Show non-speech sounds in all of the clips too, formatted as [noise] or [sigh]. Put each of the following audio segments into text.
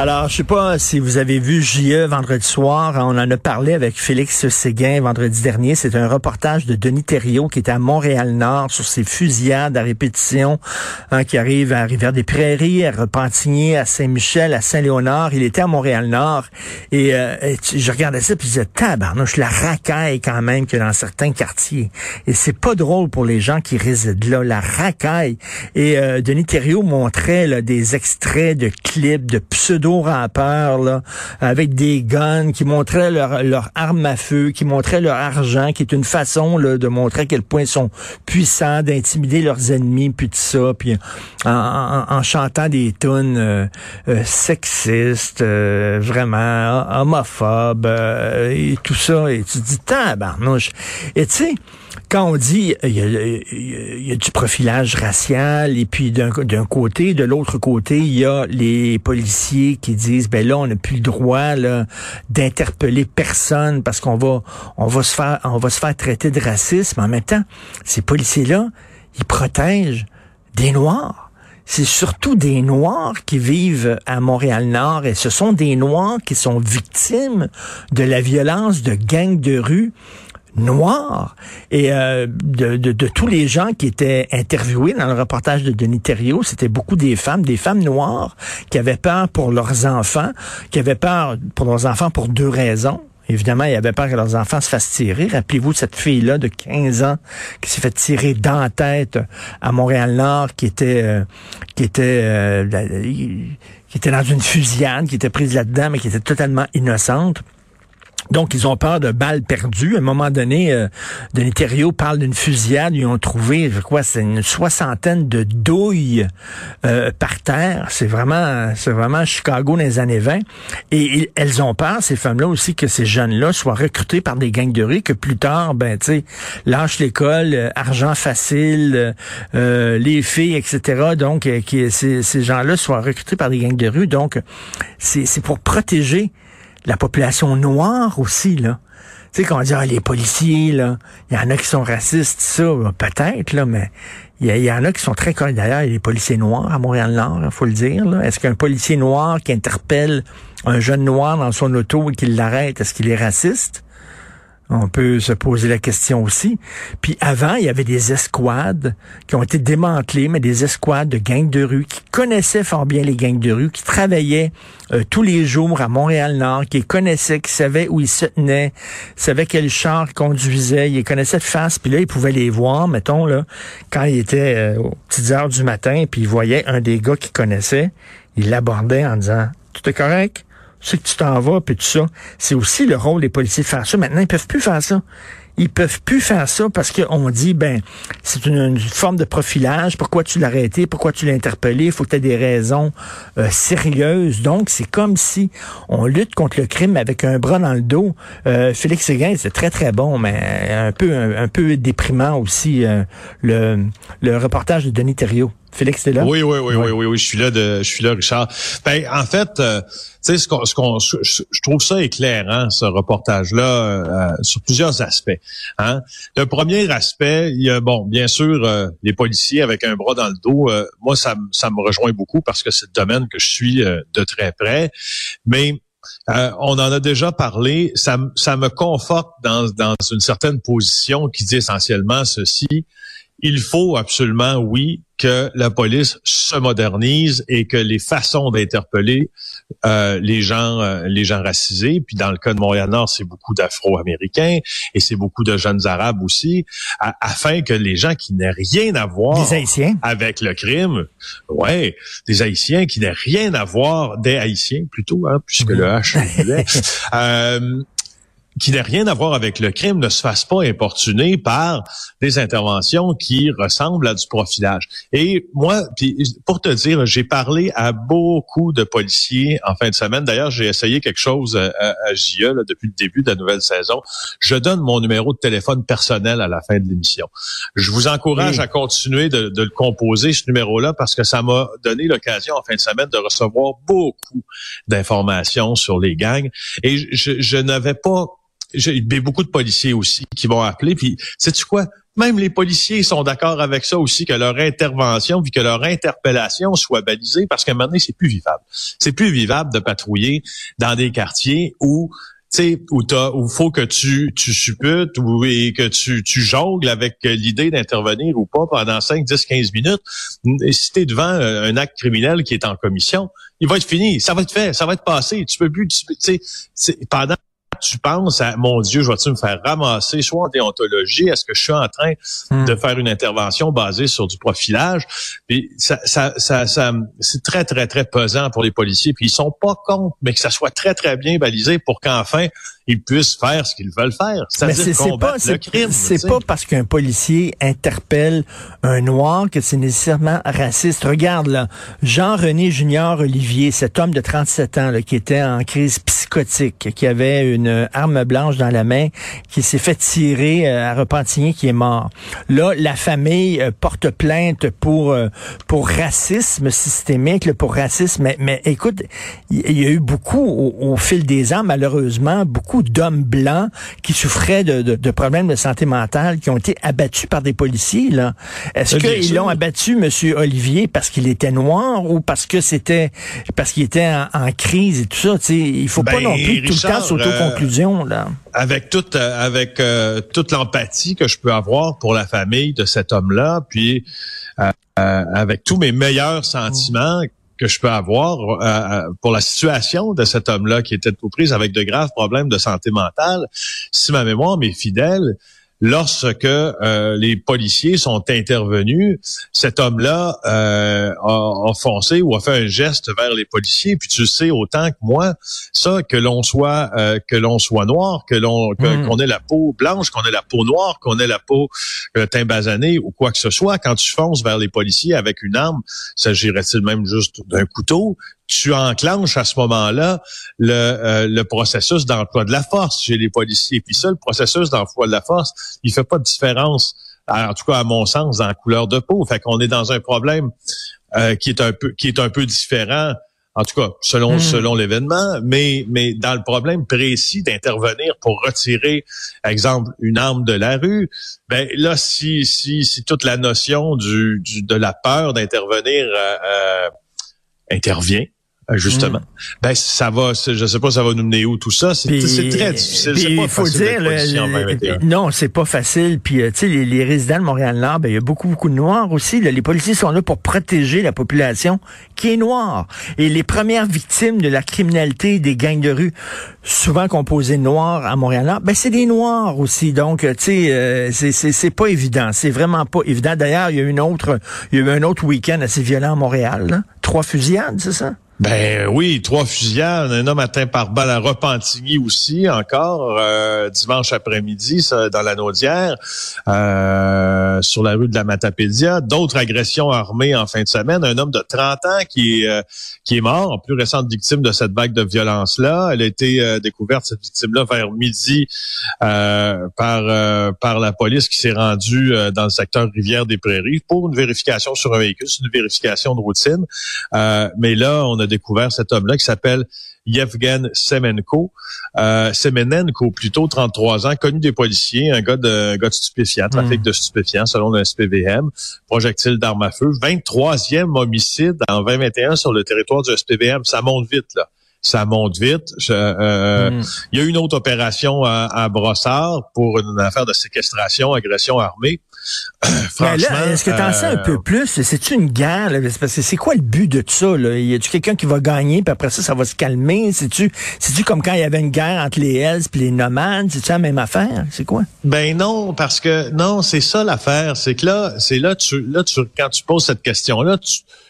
Alors, je sais pas si vous avez vu JE vendredi soir. On en a parlé avec Félix Séguin vendredi dernier. C'est un reportage de Denis Thériault qui était à Montréal-Nord sur ces fusillades à répétition hein, qui arrivent à Rivière-des-Prairies, à Repentigny, à Saint-Michel, à Saint-Léonard. Il était à Montréal-Nord et, euh, je regardais ça puis je disais, tabarnouche, la racaille quand même que dans certains quartiers. Et c'est pas drôle pour les gens qui résident là, la racaille. Et euh, Denis Thériault montrait là, des extraits de clips, de pseudo rappeurs là, avec des guns qui montraient leur, leur arme à feu, qui montraient leur argent, qui est une façon de montrer à quel point ils sont puissants, d'intimider leurs ennemis, puis tout ça, puis en, chantant des tunes euh, euh, sexistes, euh, vraiment homophobes, et tout ça, et tu te dis, tabarnouche. Et tu sais, quand on dit il y, a, du profilage racial et puis d'un côté, de l'autre côté, il y a les policiers qui disent ben là on n'a plus le droit d'interpeller personne parce qu'on va on va se faire on va se faire traiter de racisme. En même temps, ces policiers là, ils protègent des noirs. C'est surtout des Noirs qui vivent à Montréal-Nord et ce sont des Noirs qui sont victimes de la violence de gangs de rue noir et euh, de, de, tous les gens qui étaient interviewés dans le reportage de Denis Thériault, c'était beaucoup des femmes, des femmes noires qui avaient peur pour leurs enfants, qui avaient peur pour leurs enfants pour deux raisons. Évidemment, ils avaient peur que leurs enfants se fassent tirer. Rappelez-vous cette fille-là de 15 ans qui s'est fait tirer dans la tête à Montréal-Nord, qui était euh, qui était euh, qui était dans une fusillade, qui était prise là-dedans, mais qui était totalement innocente. Donc, ils ont peur de balles perdues. À un moment donné, euh, Denis Thériault parle d'une fusillade. Ils ont trouvé, je crois, c'est une soixantaine de douilles euh, par terre. C'est vraiment, c'est vraiment Chicago dans les années 20. Et, elles ont peur, ces femmes-là aussi, que ces jeunes-là soient recrutés par des gangs de rue, que plus tard, ben, tu sais, lâche l'école, euh, argent facile, euh, les filles, etc. Donc, que ces, ces gens-là soient recrutés par des gangs de rue. Donc, c'est pour protéger la population noire aussi, là. Tu sais, quand on dit, ah, les policiers, là, il y en a qui sont racistes, ça, peut-être, là, mais il y, en a qui sont très corrects. D'ailleurs, il y a des policiers noirs à Montréal-Nord, il faut le dire. Est-ce qu'un policier noir qui interpelle un jeune noir dans son auto et qui l'arrête, est-ce qu'il est raciste? On peut se poser la question aussi. Puis avant, il y avait des escouades qui ont été démantelées, mais des escouades de gangs de rue qui connaissaient fort bien les gangs de rue, qui travaillaient euh, tous les jours à Montréal-Nord, qui connaissaient, qui savaient où ils se tenaient, savaient quel char ils conduisaient, ils les connaissaient de face, puis là, ils pouvaient les voir, mettons, là, quand ils étaient euh, aux petites heures du matin, puis ils voyaient un des gars qu'ils connaissaient, ils l'abordaient en disant « Tout est correct? » c'est que tu t'en vas, puis tout ça. C'est aussi le rôle des policiers de faire ça. Maintenant, ils peuvent plus faire ça. Ils peuvent plus faire ça parce qu'on dit, ben, c'est une, forme de profilage. Pourquoi tu l'as arrêté? Pourquoi tu l'as interpellé? Il faut que tu aies des raisons euh, sérieuses. Donc, c'est comme si on lutte contre le crime avec un bras dans le dos. Euh, Félix Séguin, c'est très, très bon, mais un peu, un, peu déprimant aussi, euh, le, le reportage de Denis Thériault. Félix, t'es là? Oui, oui, oui, oui, oui, oui, je suis là de, je suis là, Richard. Ben, en fait, euh, tu sais, ce qu'on, ce qu'on, je, trouve ça éclairant, ce reportage-là, euh, sur plusieurs aspects. Hein? Le premier aspect, il y a, bon, bien sûr, euh, les policiers avec un bras dans le dos. moi, ça, ça me rejoint beaucoup parce que c'est le domaine que je suis de très près. Mais on en a déjà parlé. Ça, ça me conforte dans, dans une certaine position qui dit essentiellement ceci il faut absolument, oui, que la police se modernise et que les façons d'interpeller euh, les gens, euh, les gens racisés, puis dans le cas de Montréal-Nord, c'est beaucoup d'Afro-Américains et c'est beaucoup de jeunes Arabes aussi, afin que les gens qui n'aient rien à voir avec le crime, ouais, des Haïtiens qui n'aient rien à voir, des Haïtiens plutôt, hein, puisque le H [laughs] euh, qui n'a rien à voir avec le crime ne se fasse pas importuner par des interventions qui ressemblent à du profilage. Et moi, pour te dire, j'ai parlé à beaucoup de policiers en fin de semaine. D'ailleurs, j'ai essayé quelque chose à, à JE depuis le début de la nouvelle saison. Je donne mon numéro de téléphone personnel à la fin de l'émission. Je vous encourage à continuer de, de le composer, ce numéro-là, parce que ça m'a donné l'occasion en fin de semaine de recevoir beaucoup d'informations sur les gangs. Et je, je n'avais pas j'ai beaucoup de policiers aussi qui vont appeler. Puis, sais-tu quoi? Même les policiers sont d'accord avec ça aussi, que leur intervention, puis que leur interpellation soit balisée, parce qu'à un moment donné, c'est plus vivable. C'est plus vivable de patrouiller dans des quartiers où sais, où t'as, où faut que tu, tu supputes ou et que tu, tu jongles avec l'idée d'intervenir ou pas pendant 5, 10, 15 minutes. Et si t'es devant un acte criminel qui est en commission, il va être fini, ça va être fait, ça va être passé. Tu peux plus, tu sais, pendant tu penses à mon Dieu, je vais-tu me faire ramasser? Soit en déontologie, est-ce que je suis en train hmm. de faire une intervention basée sur du profilage? Puis ça, ça, ça, ça c'est très, très, très pesant pour les policiers. Puis ils sont pas contre, mais que ça soit très, très bien balisé pour qu'enfin ils puissent faire ce qu'ils veulent faire. C'est-à-dire combattre le crime. C'est pas parce qu'un policier interpelle un noir que c'est nécessairement raciste. Regarde là, Jean-René Junior Olivier, cet homme de 37 ans là, qui était en crise psychotique, qui avait une arme blanche dans la main, qui s'est fait tirer euh, à Repentigny, qui est mort. Là, la famille euh, porte plainte pour euh, pour racisme systémique, pour racisme. Mais, mais écoute, il y, a eu beaucoup au, au fil des ans, malheureusement, beaucoup d'hommes blancs qui souffraient de, problèmes de santé mentale, qui ont été abattus par des policiers. Là, est-ce qu'ils l'ont abattu, Monsieur Olivier, parce qu'il était noir ou parce que c'était parce qu'il était en, crise et tout ça sais, Il faut pas ben, non plus tout le temps s'auto-conclusion là. Euh, avec toute euh, avec euh, toute l'empathie que je peux avoir pour la famille de cet homme-là, puis avec tous mes meilleurs sentiments que je peux avoir euh, euh, pour la situation de cet homme-là qui était aux prises avec de graves problèmes de santé mentale. Si ma mémoire m'est fidèle, lorsque euh, les policiers sont intervenus, cet homme-là euh, a, foncé ou a fait un geste vers les policiers. Puis tu sais autant que moi, ça que l'on soit euh, que l'on soit noir, que l'on mm. qu'on ait la peau blanche, qu'on ait la peau noire, qu'on ait la peau euh, basanée ou quoi que ce soit, quand tu fonces vers les policiers avec une arme, s'agirait-il même juste d'un couteau? Tu enclenches à ce moment-là le, euh, le processus d'emploi de la force chez les policiers. Puis ça, le processus d'emploi de la force, il fait pas de différence, en tout cas à mon sens, dans la couleur de peau. Fait qu'on est dans un problème euh, qui est un peu qui est un peu différent. En tout cas, selon hmm. selon l'événement, mais mais dans le problème précis d'intervenir pour retirer, exemple, une arme de la rue, ben là, si si si toute la notion du, du de la peur d'intervenir euh, intervient, euh, justement. Mm. Ben ça va, je sais pas, ça va nous mener où tout ça? C'est très difficile. C'est pas faut dire, non, c'est pas facile. Puis euh, tu sais, les, résidents de Montréal-Nord, ben il y a beaucoup beaucoup de noirs aussi. Les policiers sont là pour protéger la population qui est noire. Et les premières victimes de la criminalité des gangs de rue, souvent composées noirs à Montréal-Nord, ben c'est des noirs aussi. Donc tu sais, euh, c'est c'est pas évident. C'est vraiment pas évident. D'ailleurs, il y a une autre, il y a eu un autre week-end assez violent à Montréal. Trois fusillades, c'est ça? Ben oui, trois fusillades, un homme atteint par balle à Repentigny aussi, encore euh, dimanche après-midi dans la Naudière, euh, sur la rue de la Matapédia. D'autres agressions armées en fin de semaine. Un homme de 30 ans qui est, euh, qui est mort, plus récente victime de cette vague de violence-là. Elle a été découverte, cette victime-là, vers midi par, par la police qui s'est rendue dans le secteur Rivière-des-Prairies pour une vérification sur un véhicule. C'est une vérification de routine. mais là, on a découvert cet homme-là qui s'appelle Yevgen Semenko. Euh, Semenenko, plutôt 33 ans, connu des policiers, un gars de, un gars de stupéfiants, trafic hmm. de stupéfiants selon le SPVM, projectile d'armes à feu, 23e homicide en 2021 sur le territoire du SPVM. Ça monte vite, là ça monte vite. Euh, hmm. Il y a eu une autre opération à, à, Brossard pour une affaire de séquestration, agression armée. Est-ce que tu en sais un peu euh, plus? C'est-tu une guerre? C'est quoi le but de ça? Là? Y a-tu quelqu'un qui va gagner, puis après ça, ça va se calmer? C'est-tu tu comme quand il y avait une guerre entre les Hells et les nomades? C'est-tu la même affaire? C'est quoi? Ben non, parce que non, c'est ça l'affaire. C'est que là, c'est là, tu, là tu, quand tu poses cette question-là,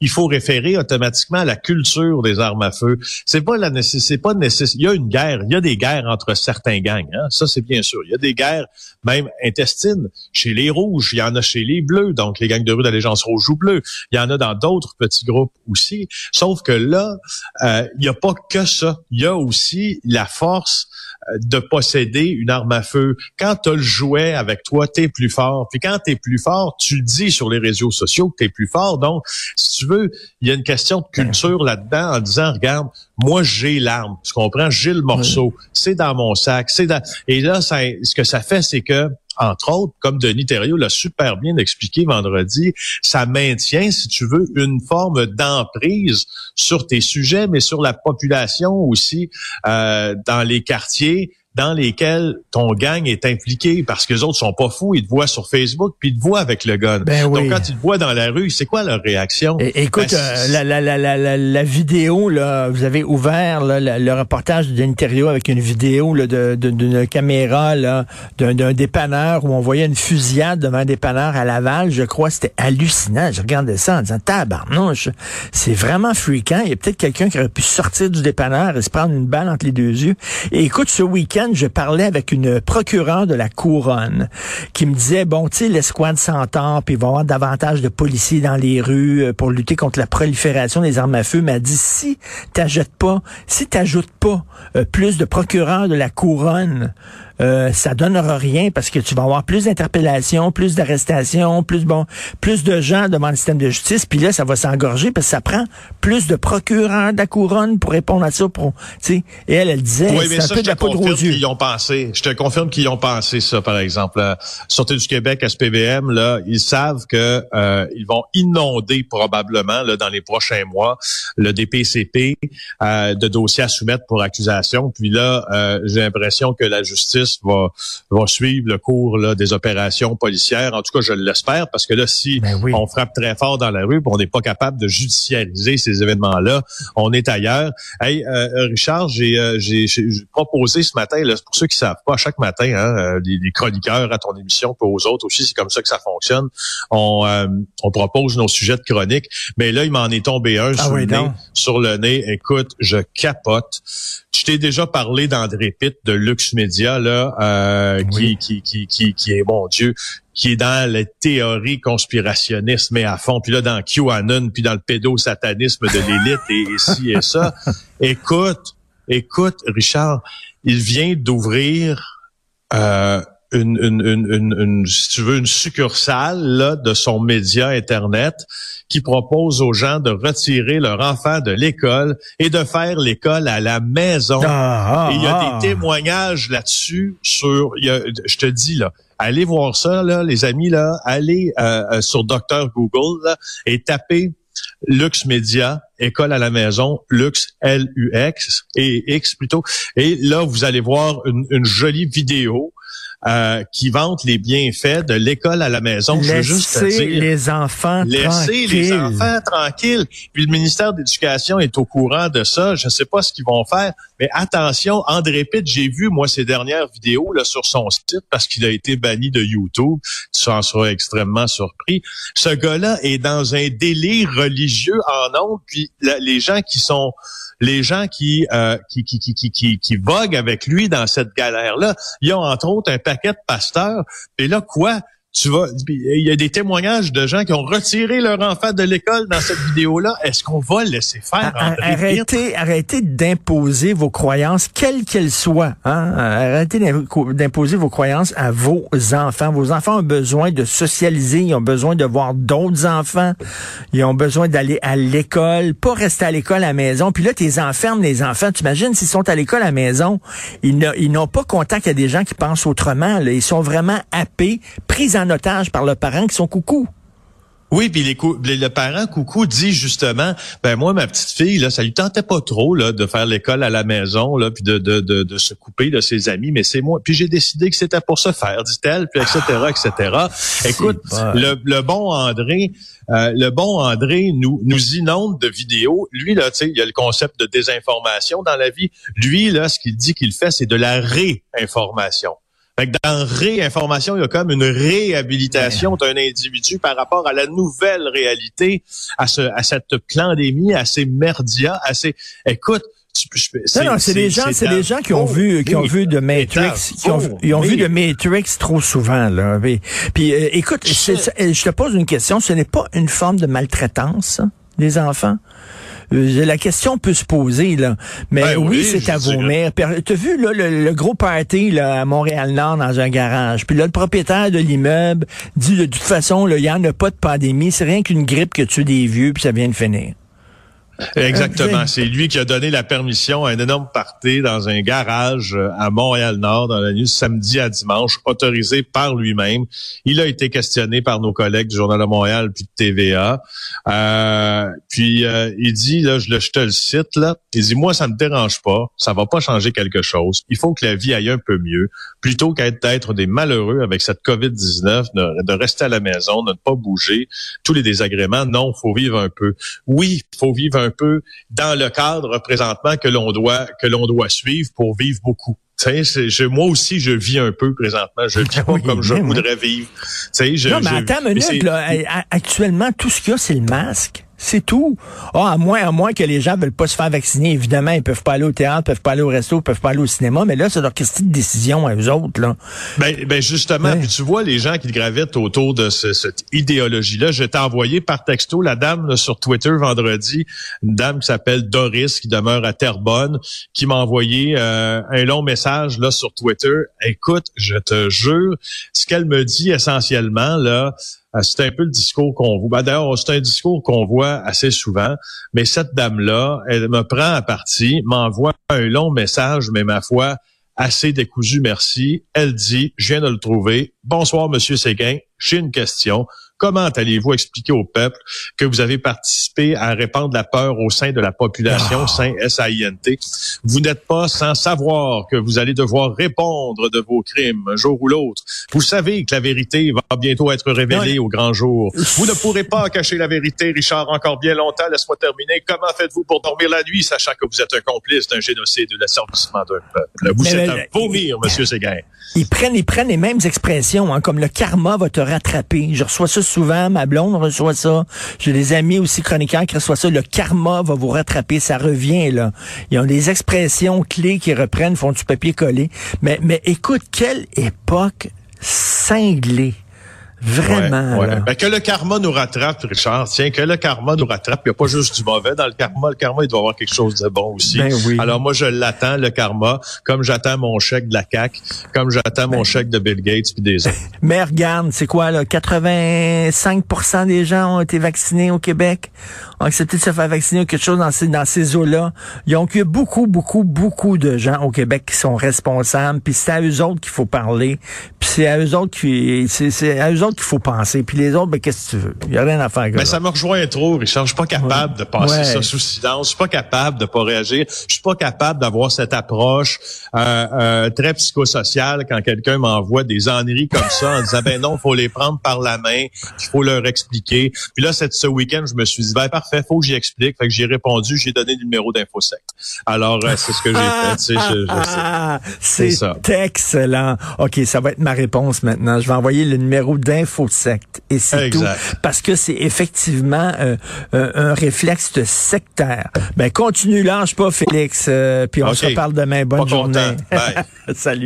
il faut référer automatiquement à la culture des armes à feu. C'est pas la c'est pas nécessaire. Il y a une guerre, il y a des guerres entre certains gangs. Hein? Ça, c'est bien sûr. Il y a des guerres même intestines chez les rouges il y en a chez les bleus, donc les gangs de rue d'allégeance rouge ou bleu. Il y en a dans d'autres petits groupes aussi. Sauf que là, euh, il n'y a pas que ça. Il y a aussi la force euh, de posséder une arme à feu. Quand tu as le jouet avec toi, tu es plus fort. Puis quand tu es plus fort, tu le dis sur les réseaux sociaux que tu es plus fort. Donc, si tu veux, il y a une question de culture là-dedans en disant, regarde, moi j'ai l'arme, tu comprends? J'ai le morceau, c'est dans mon sac, c'est dans... Et là, ça, ce que ça fait, c'est que entre autres, comme Denis Thériault l'a super bien expliqué vendredi, ça maintient, si tu veux, une forme d'emprise sur tes sujets, mais sur la population aussi euh, dans les quartiers dans lesquels ton gang est impliqué parce que les autres sont pas fous, ils te voient sur Facebook puis ils te voient avec le gun. Ben Donc oui. quand ils te voient dans la rue, c'est quoi leur réaction? É- Écoute, Ben, euh, la, la, la, la, vidéo, là, vous avez ouvert là, le, reportage Thériault avec une vidéo là, de- de- d'une caméra là, d'un, d'un dépanneur où on voyait une fusillade devant un dépanneur à Laval. Je crois c'était hallucinant. Je regardais ça en disant, tabarnouche, c'est vraiment fréquent. Il y a peut-être quelqu'un qui aurait pu sortir du dépanneur et se prendre une balle entre les deux yeux. Et écoute, ce week-end, je parlais avec une procureure de la Couronne qui me disait, bon, tu sais, l'escouade s'entend, puis il va y avoir davantage de policiers dans les rues euh, pour lutter contre la prolifération des armes à feu. Mais elle dit, si t'ajoutes pas, si t'ajoutes pas euh, plus de procureurs de la Couronne, euh, ça donnera rien parce que tu vas avoir plus d'interpellations, plus d'arrestations, plus bon, plus de gens devant le système de justice. Puis là, ça va s'engorger parce que ça prend plus de procureurs de la couronne pour répondre à ça. Pour, tu sais, et elle, elle disait, Oui, mais c'est un ça, peu je de la te poudre aux yeux. ont pensé. Je te confirme qu'ils y ont pensé ça, par exemple. La Sûreté du Québec, SPVM, là, ils savent que euh, ils vont inonder probablement là, dans les prochains mois le DPCP euh, de dossiers à soumettre pour accusation. Puis là, euh, j'ai l'impression que la justice va, va suivre le cours là, des opérations policières. En tout cas, je l'espère, parce que là, si Ben oui. on frappe très fort dans la rue, on n'est pas capable de judiciariser ces événements-là, on est ailleurs. Hey, euh, Richard, j'ai euh, proposé ce matin, là, pour ceux qui savent pas, chaque matin, hein, euh, les, les chroniqueurs à ton émission, puis aux autres aussi, c'est comme ça que ça fonctionne. On, euh, on propose nos sujets de chronique, mais là, il m'en est tombé un Ah sur, oui, le nez, sur le nez. Écoute, je capote. Je t'ai déjà parlé d'André Pitt de Lux Media, là, euh, Oui. qui, qui, qui, qui, qui est, mon Dieu, qui est dans les théories conspirationnistes, mais à fond, puis là, dans QAnon, puis dans le pédosatanisme de l'élite et, et ci et ça. [laughs] Écoute, écoute, Richard, il vient d'ouvrir euh, une, une, une, une, une- si tu veux, une succursale là, de son média Internet qui propose aux gens de retirer leur enfant de l'école et de faire l'école à la maison. Ah, ah, Et il y a ah. des témoignages là-dessus sur, il y a- je te dis là, allez voir ça là, les amis là, allez euh, euh, sur Docteur Google là, et tapez Lux Media, école à la maison, Lux L-U-X et X plutôt. Et là, vous allez voir une, une jolie vidéo euh, qui vante les bienfaits de l'école à la maison. Je veux juste te Laissez dire, les enfants Laissez les tranquilles. enfants tranquilles. Puis le ministère de l'Éducation est au courant de ça. Je ne sais pas ce qu'ils vont faire, mais attention, André Pitt, j'ai vu moi ses dernières vidéos là sur son site parce qu'il a été banni de YouTube. Tu en seras extrêmement surpris. Ce gars-là est dans un délire religieux en ondes. Puis les gens qui sont les gens qui, euh, qui, qui, qui, qui, qui, qui voguent avec lui dans cette galère-là, ils ont entre autres un paquet de pasteurs. Et là, quoi? Tu vas, il y a des témoignages de gens qui ont retiré leur enfant de l'école dans cette vidéo-là. Est-ce qu'on va le laisser faire, André Pitt? Arrêtez, arrêtez d'imposer vos croyances, quelles qu'elles soient. Hein? Arrêtez d'impo- d'imposer vos croyances à vos enfants. Vos enfants ont besoin de socialiser, ils ont besoin de voir d'autres enfants, ils ont besoin d'aller à l'école, pas rester à l'école à la maison. Puis là, tu enfermes les enfants. Tu imagines s'ils sont à l'école à la maison, ils n'ont pas contact à des gens qui pensent autrement. là. Ils sont vraiment happés, pris en otage par leurs parents qui sont coucou. Oui, puis les les- le parent coucou dit justement, ben moi ma petite fille là, ça lui tentait pas trop là de faire l'école à la maison là, puis de, de, de, de se couper de ses amis, mais c'est moi. Puis j'ai décidé que c'était pour se faire, dit-elle, puis etc. etc. Écoute, bon. le, le bon André, euh, le bon André nous nous inonde de vidéos. Lui là, tu sais, il y a le concept de désinformation dans la vie. Lui là, ce qu'il dit qu'il fait, c'est de la réinformation. Fait que dans réinformation, il y a comme une réhabilitation d'un individu par rapport à la nouvelle réalité, à ce, à cette pandémie, à ces merdias, à ces. Écoute, Non, non, c'est des gens, c'est des gens qui ont vu, qui ont vu de Matrix, qui ont, vu- ils ont vu de Matrix trop souvent, là. Puis, puis, euh, écoute, je te pose une question. Ce n'est pas une forme de maltraitance, des enfants? Euh, La question peut se poser, là. Mais Ben oui, oui, c'est à mères. T'as vu, là, le, le gros party, là, à Montréal-Nord, dans un garage. Puis là, le propriétaire de l'immeuble dit, de toute façon, là, il n'y en a pas de pandémie. C'est rien qu'une grippe que tue des vieux, puis ça vient de finir. Exactement. C'est lui qui a donné la permission à un énorme party dans un garage euh, à Montréal-Nord dans la nuit samedi à dimanche, autorisé par lui-même. Il a été questionné par nos collègues du Journal de Montréal puis de TVA. Euh, puis euh, il dit, là, je, je te le cite, là, il dit, moi, ça me dérange pas, ça va pas changer quelque chose. Il faut que la vie aille un peu mieux, plutôt qu'être des malheureux avec cette COVID-19, de, de, rester à la maison, de ne pas bouger, tous les désagréments. Non, faut vivre un peu. Oui, faut vivre un peu dans le cadre présentement que l'on doit que l'on doit suivre pour vivre beaucoup. Je, moi aussi, je vis un peu présentement. Je [laughs] vis pas comme je voudrais vivre. Je, non, mais attends une minute. Là, actuellement, tout ce qu'il y a, c'est le masque. C'est tout. Ah, à moins, à moins que les gens veulent pas se faire vacciner. Évidemment, ils peuvent pas aller au théâtre, peuvent pas aller au resto, peuvent pas aller au cinéma. Mais là, c'est leur question de décision à eux autres, là. Ben, ben justement, puis tu vois les gens qui gravitent autour de cette idéologie-là. Je t'ai envoyé par texto la dame sur Twitter vendredi, une dame qui s'appelle Doris, qui demeure à Terrebonne, qui m'a envoyé euh, un long message là sur Twitter. Écoute, je te jure, ce qu'elle me dit essentiellement là, c'est un peu le discours qu'on voit. Ben, d'ailleurs, c'est un discours qu'on voit assez souvent. Mais cette dame-là, elle me prend à partie, m'envoie un long message, mais ma foi, assez décousu, merci. Elle dit, je viens de le trouver. Bonsoir, Monsieur Séguin. J'ai une question. Comment allez-vous expliquer au peuple que vous avez participé à répandre la peur au sein de la population, oh. sein S-A-I-N-T? Vous n'êtes pas sans savoir que vous allez devoir répondre de vos crimes un jour ou l'autre. Vous savez que la vérité va bientôt être révélée au grand jour. Vous ne pourrez pas cacher la vérité, Richard, encore bien longtemps. Laisse-moi terminer. Comment faites-vous pour dormir la nuit, sachant que vous êtes un complice d'un génocide de l'asservissement d'un peuple? Vous êtes à vomir, Monsieur Séguin. Ils prennent, ils prennent les mêmes expressions, hein, comme le karma va te rattraper. Je reçois ça souvent, ma blonde reçoit ça. J'ai des amis aussi chroniqueurs qui reçoivent ça. Le karma va vous rattraper, ça revient là. Ils ont des expressions clés qui reprennent, font du papier collé. Mais, mais écoute, quelle époque cinglée. Vraiment. Ben, que le karma nous rattrape, Richard. Tiens, que le karma nous rattrape. Il n'y a pas juste du mauvais dans le karma. Le karma, il doit avoir quelque chose de bon aussi. Ben Alors moi, je l'attends, le karma, comme j'attends mon chèque de la CAC, comme j'attends mon ben chèque de Bill Gates puis des autres. [laughs] Mais regarde, c'est quoi là? 85% des gens ont été vaccinés au Québec, ont accepté de se faire vacciner ou quelque chose dans ces, dans ces eaux-là. Ils ont eu beaucoup, beaucoup, beaucoup de gens au Québec qui sont responsables. Puis c'est à eux autres qu'il faut parler. Puis c'est à eux autres qui, c'est à eux autres qu'il faut penser. Puis les autres, ben, qu'est-ce que tu veux? Il n'y a rien à faire. Mais ça me rejoint trop, Richard. Je suis pas capable de passer ça sous silence. Je suis pas capable de pas réagir. Je suis pas capable d'avoir cette approche euh, euh, très psychosociale quand quelqu'un m'envoie des enneries comme ça en disant, ben non, faut les prendre par la main, il faut leur expliquer. Puis là, cette, ce week-end, je me suis dit, ben parfait, faut que j'y explique. Fait que j'ai répondu, j'ai donné le numéro d'InfoSec. Alors, euh, c'est ce que j'ai fait. c'est excellent. OK, ça va être ma réponse maintenant. Je vais envoyer le numéro d'infosec faux secte. Et c'est tout. Parce que c'est effectivement euh, un réflexe de sectaire. Ben, continue, lâche pas, Félix. Euh, puis on se reparle demain. Bonne journée. [laughs] Salut.